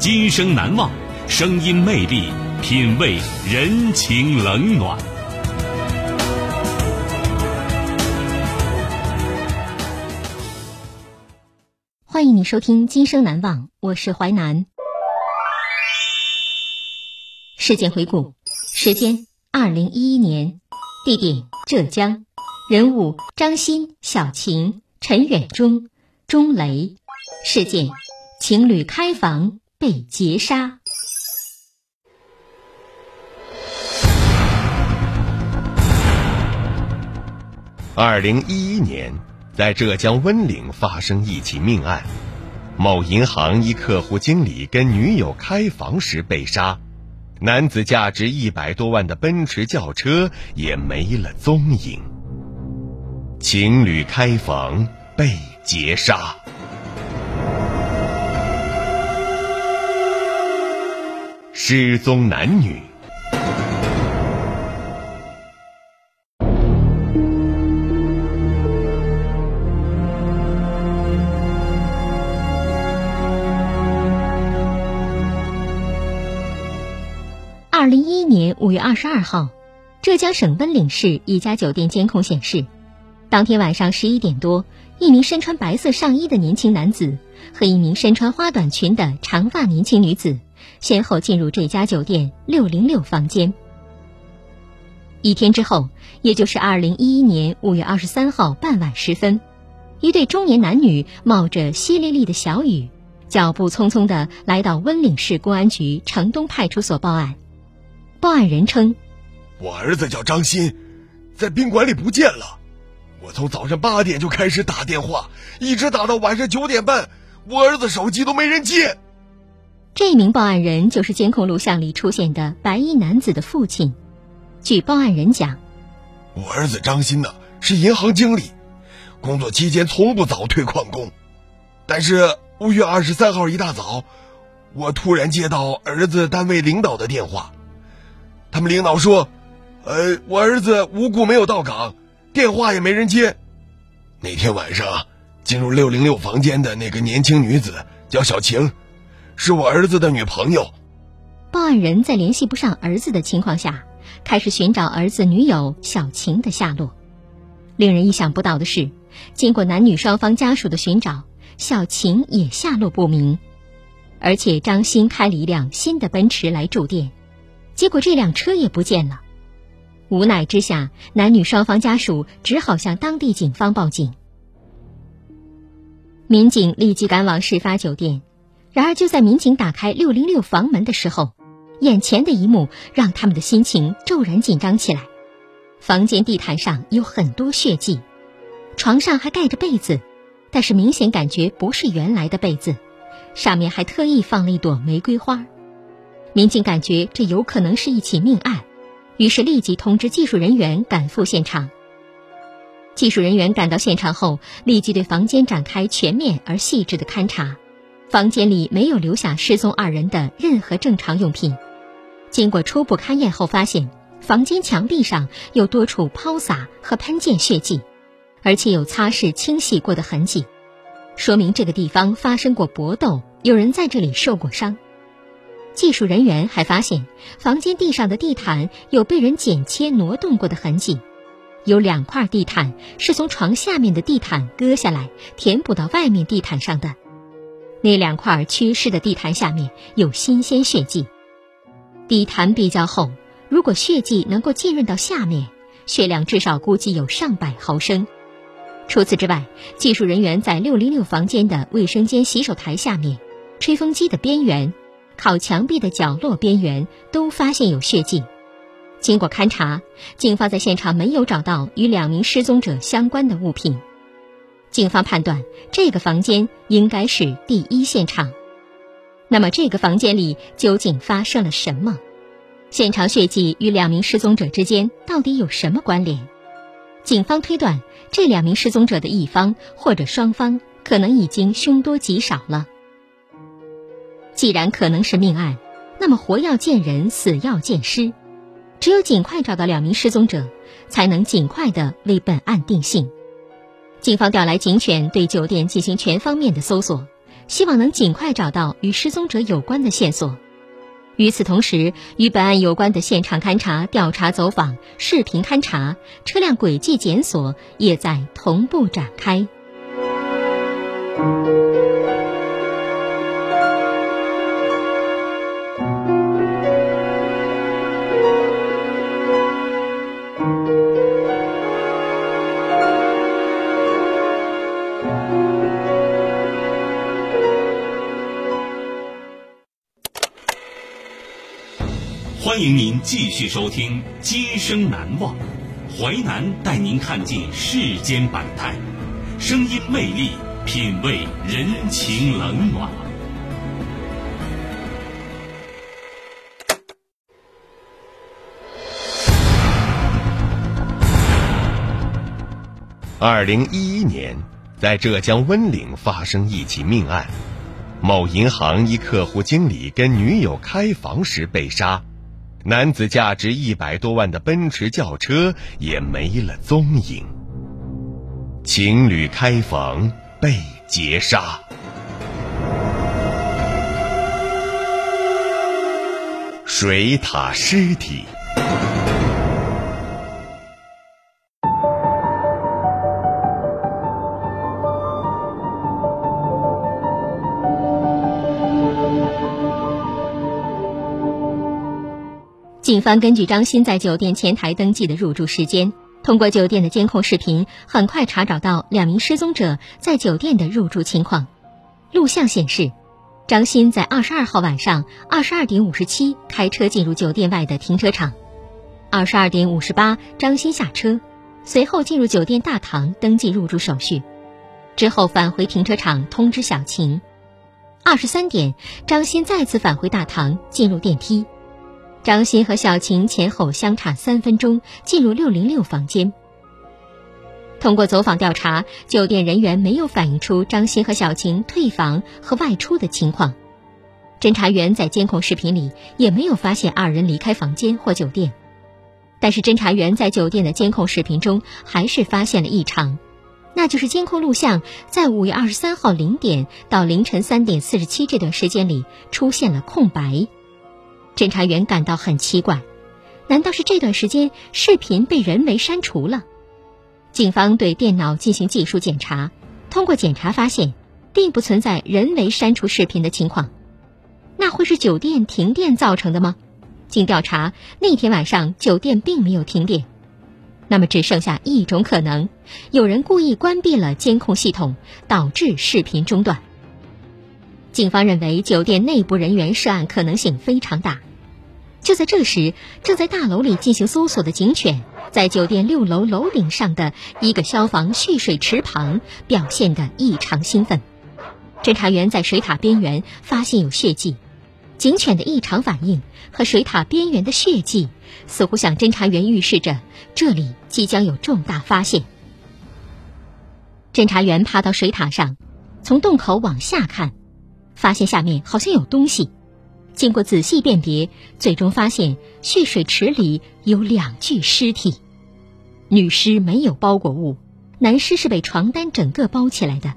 今生难忘，声音魅力，品味人情冷暖。欢迎你收听《今生难忘》，我是淮南。事件回顾：时间二零一一年，地点浙江，人物张欣、小晴、陈远忠、钟雷。事件：情侣开房被劫杀。二零一一年。在浙江温岭发生一起命案，某银行一客户经理跟女友开房时被杀，男子价值一百多万的奔驰轿车也没了踪影。情侣开房被劫杀，失踪男女。二零一一年五月二十二号，浙江省温岭市一家酒店监控显示，当天晚上十一点多，一名身穿白色上衣的年轻男子和一名身穿花短裙的长发年轻女子先后进入这家酒店六零六房间。一天之后，也就是二零一一年五月二十三号傍晚时分，一对中年男女冒着淅沥沥的小雨，脚步匆匆地来到温岭市公安局城东派出所报案。报案人称：“我儿子叫张鑫，在宾馆里不见了。我从早上八点就开始打电话，一直打到晚上九点半，我儿子手机都没人接。”这名报案人就是监控录像里出现的白衣男子的父亲。据报案人讲，我儿子张鑫呢是银行经理，工作期间从不早退旷工。但是五月二十三号一大早，我突然接到儿子单位领导的电话。他们领导说：“呃，我儿子无故没有到岗，电话也没人接。那天晚上进入六零六房间的那个年轻女子叫小晴，是我儿子的女朋友。”报案人在联系不上儿子的情况下，开始寻找儿子女友小晴的下落。令人意想不到的是，经过男女双方家属的寻找，小晴也下落不明，而且张鑫开了一辆新的奔驰来住店。结果这辆车也不见了，无奈之下，男女双方家属只好向当地警方报警。民警立即赶往事发酒店，然而就在民警打开六零六房门的时候，眼前的一幕让他们的心情骤然紧张起来。房间地毯上有很多血迹，床上还盖着被子，但是明显感觉不是原来的被子，上面还特意放了一朵玫瑰花。民警感觉这有可能是一起命案，于是立即通知技术人员赶赴现场。技术人员赶到现场后，立即对房间展开全面而细致的勘查。房间里没有留下失踪二人的任何正常用品。经过初步勘验后，发现房间墙壁上有多处抛洒和喷溅血迹，而且有擦拭清洗过的痕迹，说明这个地方发生过搏斗，有人在这里受过伤。技术人员还发现，房间地上的地毯有被人剪切挪动过的痕迹，有两块地毯是从床下面的地毯割下来填补到外面地毯上的。那两块缺失的地毯下面有新鲜血迹，地毯比较厚，如果血迹能够浸润到下面，血量至少估计有上百毫升。除此之外，技术人员在六零六房间的卫生间洗手台下面、吹风机的边缘、靠墙壁的角落边缘都发现有血迹。经过勘查，警方在现场没有找到与两名失踪者相关的物品。警方判断这个房间应该是第一现场。那么，这个房间里究竟发生了什么？现场血迹与两名失踪者之间到底有什么关联？警方推断，这两名失踪者的一方或者双方可能已经凶多吉少了。既然可能是命案，那么活要见人，死要见尸，只有尽快找到两名失踪者，才能尽快的为本案定性。警方调来警犬对酒店进行全方面的搜索，希望能尽快找到与失踪者有关的线索。与此同时，与本案有关的现场勘查、调查走访、视频勘查、车辆轨迹检索也在同步展开。欢迎您继续收听《今生难忘》，淮南带您看尽世间百态，声音魅力，品味人情冷暖。二零一一年，在浙江温岭发生一起命案，某银行一客户经理跟女友开房时被杀。男子价值一百多万的奔驰轿车也没了踪影，情侣开房被劫杀，水塔尸体。警方根据张鑫在酒店前台登记的入住时间，通过酒店的监控视频，很快查找到两名失踪者在酒店的入住情况。录像显示，张鑫在二十二号晚上二十二点五十七开车进入酒店外的停车场，二十二点五十八，张鑫下车，随后进入酒店大堂登记入住手续，之后返回停车场通知小晴。二十三点，张鑫再次返回大堂，进入电梯。张鑫和小晴前后相差三分钟进入六零六房间。通过走访调查，酒店人员没有反映出张鑫和小晴退房和外出的情况。侦查员在监控视频里也没有发现二人离开房间或酒店。但是侦查员在酒店的监控视频中还是发现了异常，那就是监控录像在五月二十三号零点到凌晨三点四十七这段时间里出现了空白。侦查员感到很奇怪，难道是这段时间视频被人为删除了？警方对电脑进行技术检查，通过检查发现，并不存在人为删除视频的情况。那会是酒店停电造成的吗？经调查，那天晚上酒店并没有停电。那么只剩下一种可能：有人故意关闭了监控系统，导致视频中断。警方认为酒店内部人员涉案可能性非常大。就在这时，正在大楼里进行搜索的警犬，在酒店六楼楼顶上的一个消防蓄水池旁表现得异常兴奋。侦查员在水塔边缘发现有血迹，警犬的异常反应和水塔边缘的血迹，似乎向侦查员预示着这里即将有重大发现。侦查员爬到水塔上，从洞口往下看。发现下面好像有东西，经过仔细辨别，最终发现蓄水池里有两具尸体，女尸没有包裹物，男尸是被床单整个包起来的。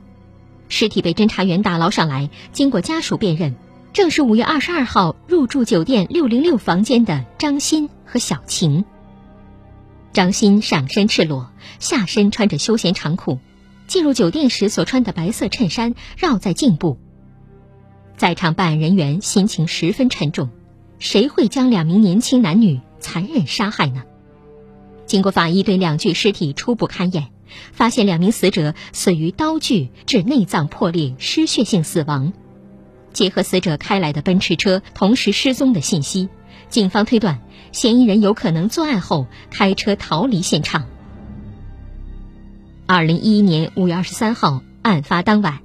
尸体被侦查员打捞上来，经过家属辨认，正是五月二十二号入住酒店六零六房间的张鑫和小晴。张鑫上身赤裸，下身穿着休闲长裤，进入酒店时所穿的白色衬衫绕在颈部。在场办案人员心情十分沉重，谁会将两名年轻男女残忍杀害呢？经过法医对两具尸体初步勘验，发现两名死者死于刀具致内脏破裂、失血性死亡。结合死者开来的奔驰车同时失踪的信息，警方推断嫌疑人有可能作案后开车逃离现场。二零一一年五月二十三号，案发当晚。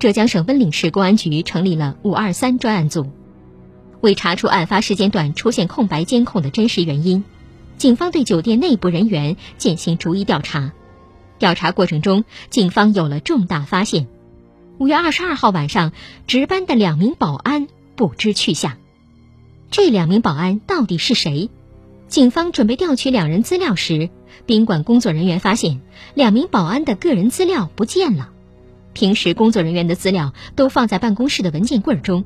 浙江省温岭市公安局成立了“五二三”专案组，为查出案发时间段出现空白监控的真实原因，警方对酒店内部人员进行逐一调查。调查过程中，警方有了重大发现：五月二十二号晚上值班的两名保安不知去向。这两名保安到底是谁？警方准备调取两人资料时，宾馆工作人员发现两名保安的个人资料不见了。平时工作人员的资料都放在办公室的文件柜中，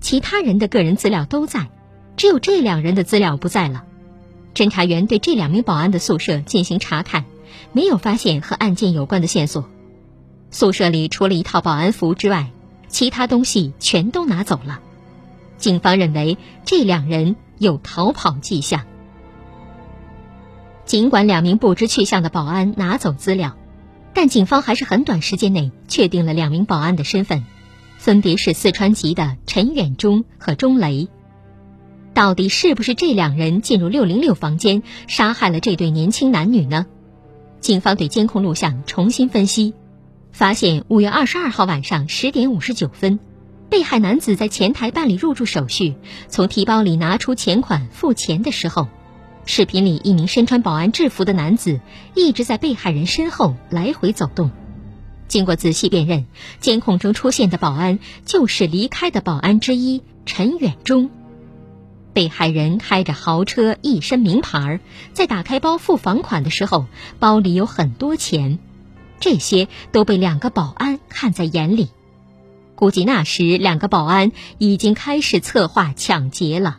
其他人的个人资料都在，只有这两人的资料不在了。侦查员对这两名保安的宿舍进行查看，没有发现和案件有关的线索。宿舍里除了一套保安服之外，其他东西全都拿走了。警方认为这两人有逃跑迹象。尽管两名不知去向的保安拿走资料。但警方还是很短时间内确定了两名保安的身份，分别是四川籍的陈远忠和钟雷。到底是不是这两人进入六零六房间杀害了这对年轻男女呢？警方对监控录像重新分析，发现五月二十二号晚上十点五十九分，被害男子在前台办理入住手续，从提包里拿出钱款付钱的时候。视频里，一名身穿保安制服的男子一直在被害人身后来回走动。经过仔细辨认，监控中出现的保安就是离开的保安之一陈远忠。被害人开着豪车，一身名牌，在打开包付房款的时候，包里有很多钱，这些都被两个保安看在眼里。估计那时两个保安已经开始策划抢劫了。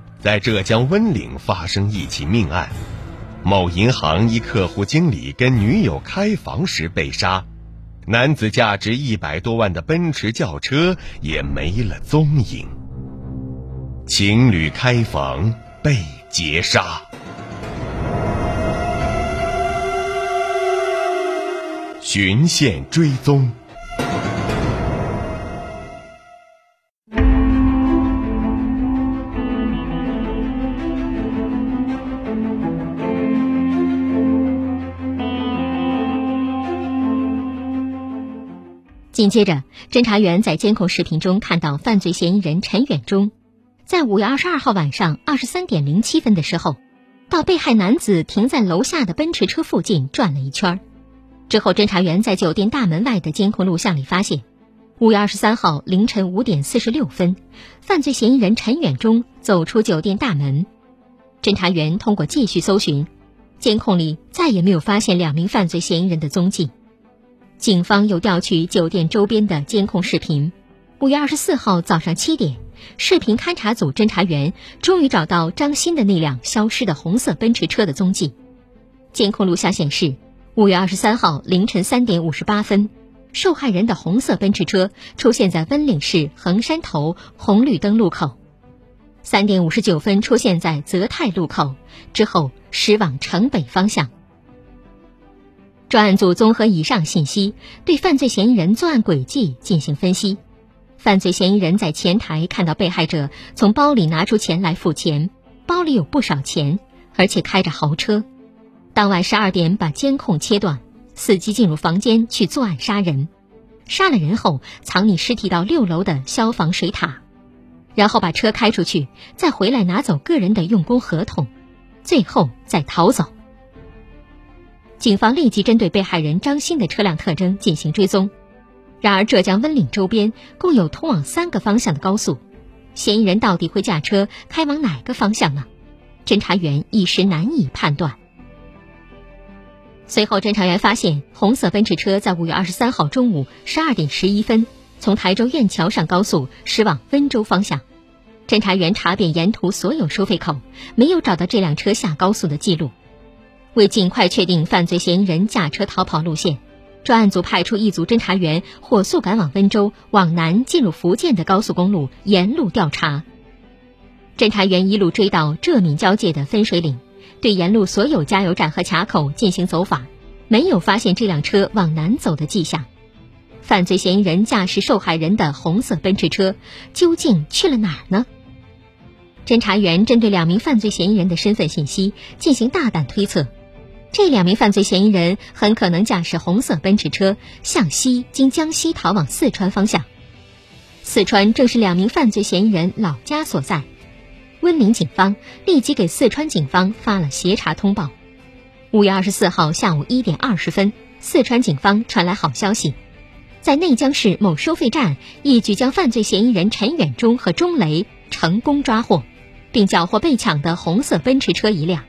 在浙江温岭发生一起命案，某银行一客户经理跟女友开房时被杀，男子价值一百多万的奔驰轿车也没了踪影。情侣开房被劫杀，循线追踪。紧接着，侦查员在监控视频中看到犯罪嫌疑人陈远忠，在五月二十二号晚上二十三点零七分的时候，到被害男子停在楼下的奔驰车附近转了一圈。之后，侦查员在酒店大门外的监控录像里发现，五月二十三号凌晨五点四十六分，犯罪嫌疑人陈远忠走出酒店大门。侦查员通过继续搜寻，监控里再也没有发现两名犯罪嫌疑人的踪迹。警方又调取酒店周边的监控视频。五月二十四号早上七点，视频勘查组侦查员终于找到张鑫的那辆消失的红色奔驰车的踪迹。监控录像显示，五月二十三号凌晨三点五十八分，受害人的红色奔驰车出现在温岭市横山头红绿灯路口，三点五十九分出现在泽泰路口，之后驶往城北方向。专案组综合以上信息，对犯罪嫌疑人作案轨迹进行分析。犯罪嫌疑人在前台看到被害者从包里拿出钱来付钱，包里有不少钱，而且开着豪车。当晚十二点把监控切断，伺机进入房间去作案杀人。杀了人后，藏匿尸体到六楼的消防水塔，然后把车开出去，再回来拿走个人的用工合同，最后再逃走。警方立即针对被害人张鑫的车辆特征进行追踪，然而浙江温岭周边共有通往三个方向的高速，嫌疑人到底会驾车开往哪个方向呢？侦查员一时难以判断。随后，侦查员发现红色奔驰车在五月二十三号中午十二点十一分从台州苑桥上高速驶往温州方向。侦查员查遍沿途所有收费口，没有找到这辆车下高速的记录。为尽快确定犯罪嫌疑人驾车逃跑路线，专案组派出一组侦查员火速赶往温州往南进入福建的高速公路，沿路调查。侦查员一路追到浙闽交界的分水岭，对沿路所有加油站和卡口进行走访，没有发现这辆车往南走的迹象。犯罪嫌疑人驾驶受害人的红色奔驰车究竟去了哪儿呢？侦查员针对两名犯罪嫌疑人的身份信息进行大胆推测。这两名犯罪嫌疑人很可能驾驶红色奔驰车向西经江西逃往四川方向。四川正是两名犯罪嫌疑人老家所在。温岭警方立即给四川警方发了协查通报。五月二十四号下午一点二十分，四川警方传来好消息，在内江市某收费站一举将犯罪嫌疑人陈远忠和钟雷成功抓获，并缴获被抢的红色奔驰车一辆。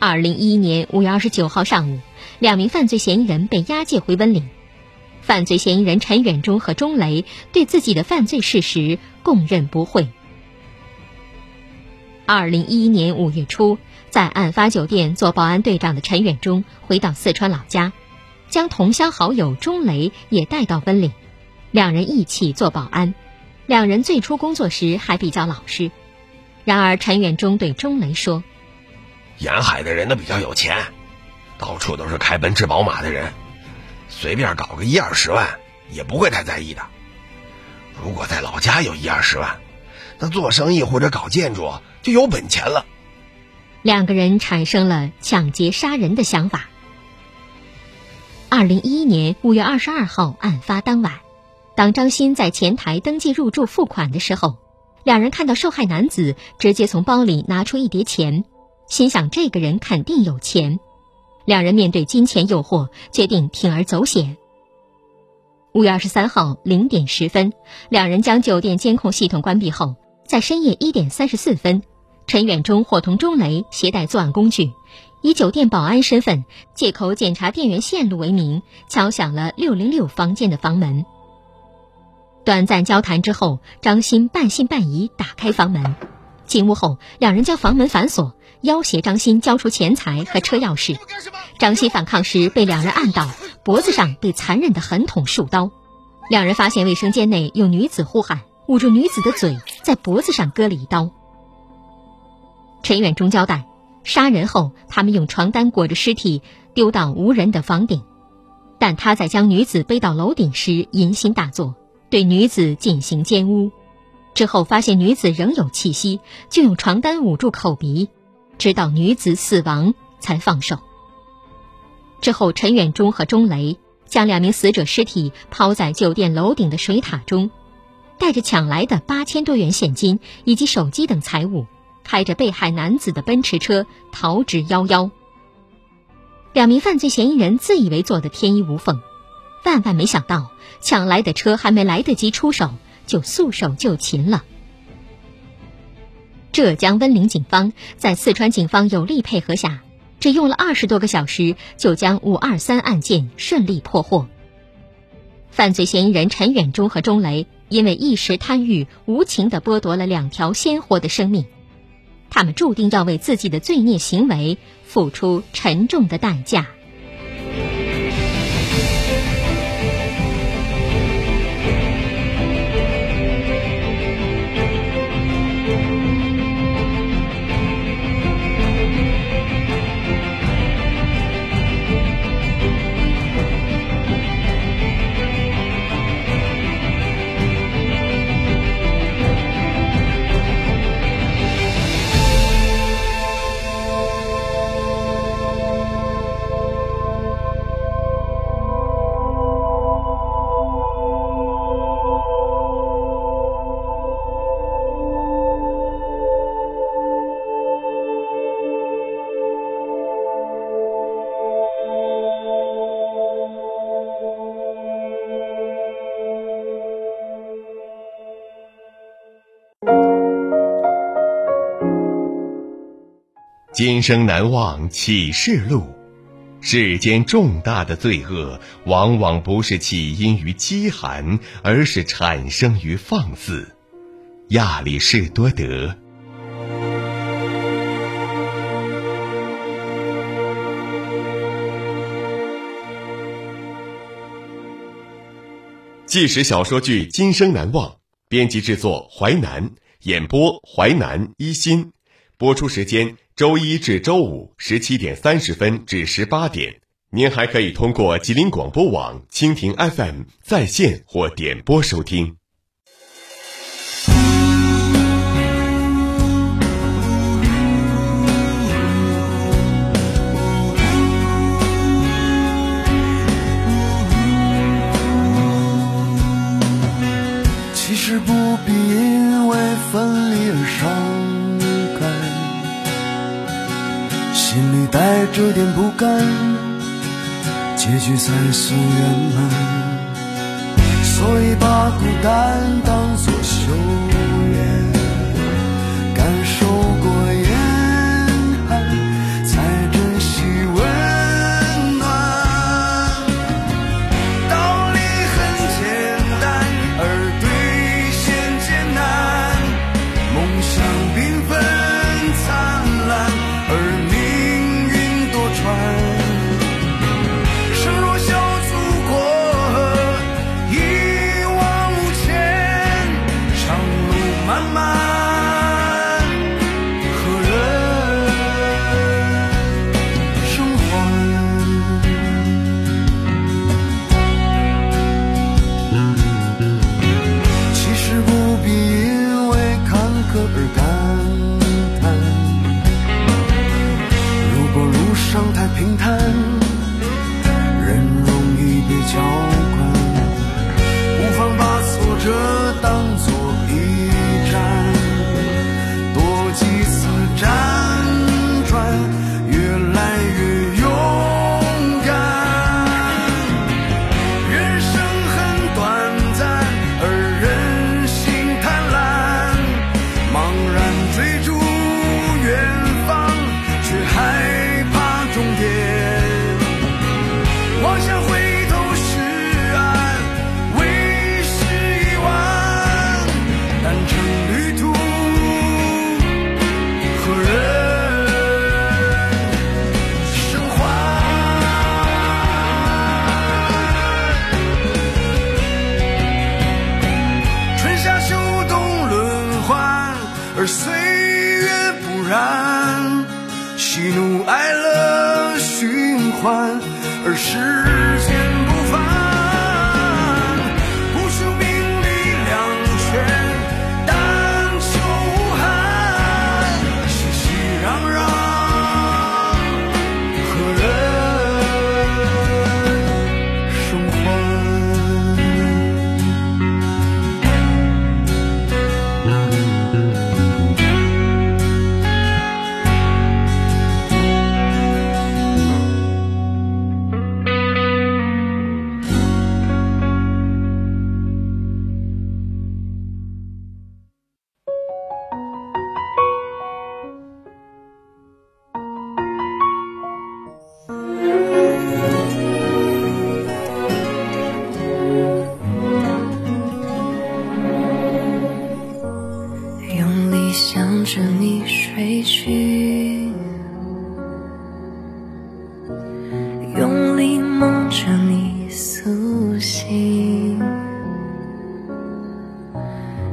二零一一年五月二十九号上午，两名犯罪嫌疑人被押解回温岭。犯罪嫌疑人陈远忠和钟雷对自己的犯罪事实供认不讳。二零一一年五月初，在案发酒店做保安队长的陈远忠回到四川老家，将同乡好友钟雷也带到温岭，两人一起做保安。两人最初工作时还比较老实，然而陈远忠对钟雷说。沿海的人呢比较有钱，到处都是开奔驰宝马的人，随便搞个一二十万也不会太在意的。如果在老家有一二十万，那做生意或者搞建筑就有本钱了。两个人产生了抢劫杀人的想法。二零一一年五月二十二号案发当晚，当张鑫在前台登记入住付款的时候，两人看到受害男子直接从包里拿出一叠钱。心想这个人肯定有钱，两人面对金钱诱惑，决定铤而走险。五月二十三号零点十分，两人将酒店监控系统关闭后，在深夜一点三十四分，陈远忠伙同钟雷携带作案工具，以酒店保安身份，借口检查电源线路为名，敲响了六零六房间的房门。短暂交谈之后，张鑫半信半疑打开房门，进屋后，两人将房门反锁。要挟张鑫交出钱财和车钥匙，张鑫反抗时被两人按倒，脖子上被残忍的狠捅数刀。两人发现卫生间内有女子呼喊，捂住女子的嘴，在脖子上割了一刀。陈远忠交代，杀人后他们用床单裹着尸体丢到无人的房顶，但他在将女子背到楼顶时淫心大作，对女子进行奸污。之后发现女子仍有气息，就用床单捂住口鼻。直到女子死亡才放手。之后，陈远忠和钟雷将两名死者尸体抛在酒店楼顶的水塔中，带着抢来的八千多元现金以及手机等财物，开着被害男子的奔驰车逃之夭夭。两名犯罪嫌疑人自以为做的天衣无缝，万万没想到，抢来的车还没来得及出手，就束手就擒了。浙江温岭警方在四川警方有力配合下，只用了二十多个小时，就将“五二三”案件顺利破获。犯罪嫌疑人陈远忠和钟雷因为一时贪欲，无情地剥夺了两条鲜活的生命，他们注定要为自己的罪孽行为付出沉重的代价。今生难忘启示录。世间重大的罪恶，往往不是起因于饥寒，而是产生于放肆。亚里士多德。纪实小说剧《今生难忘》，编辑制作淮南，演播淮南一心，播出时间周一至周五十七点三十分至十八点。您还可以通过吉林广播网、蜻蜓 FM 在线或点播收听。其实不必因为分离而伤带着点不甘，结局才算圆满。所以把孤单当作修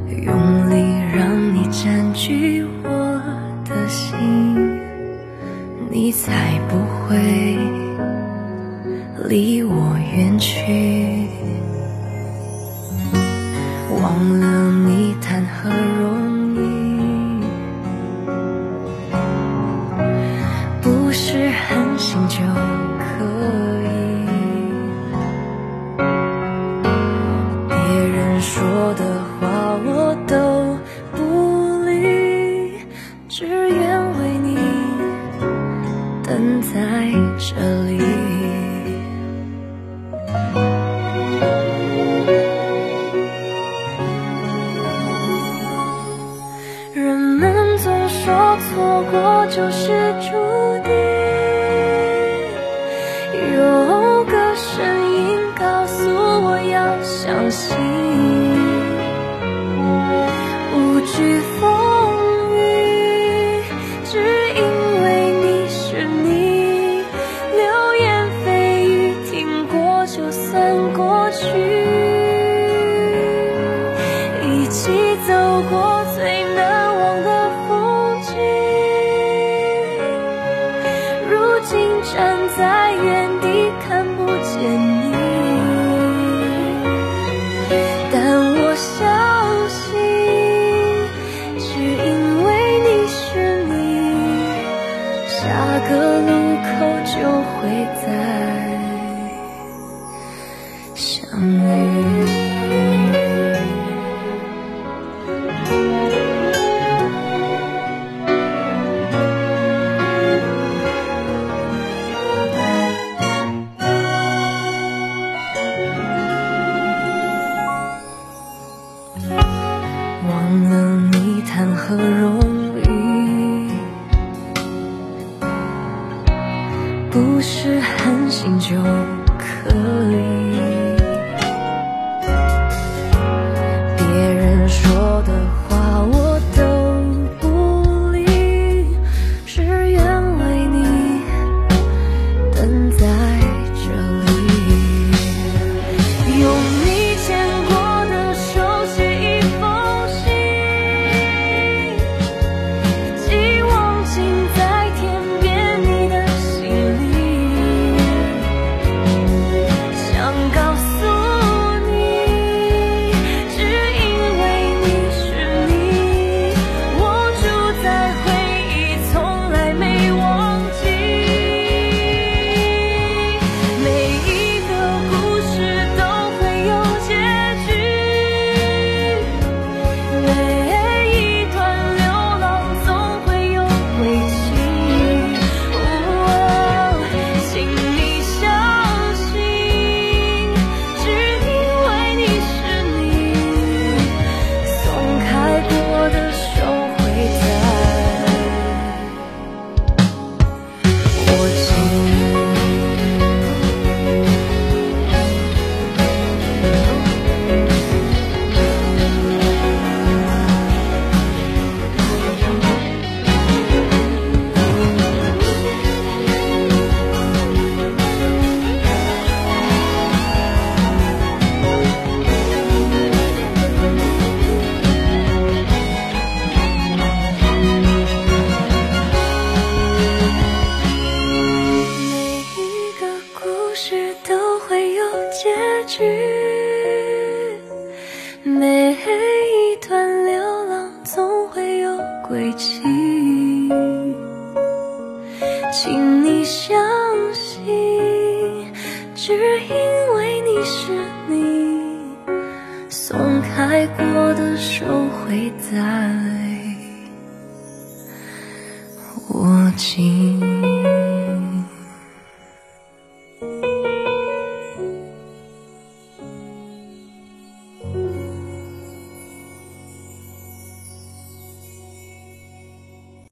用力让你占据我的心你才不会离我远去。忘了你有个声音告诉我要小心。无惧风。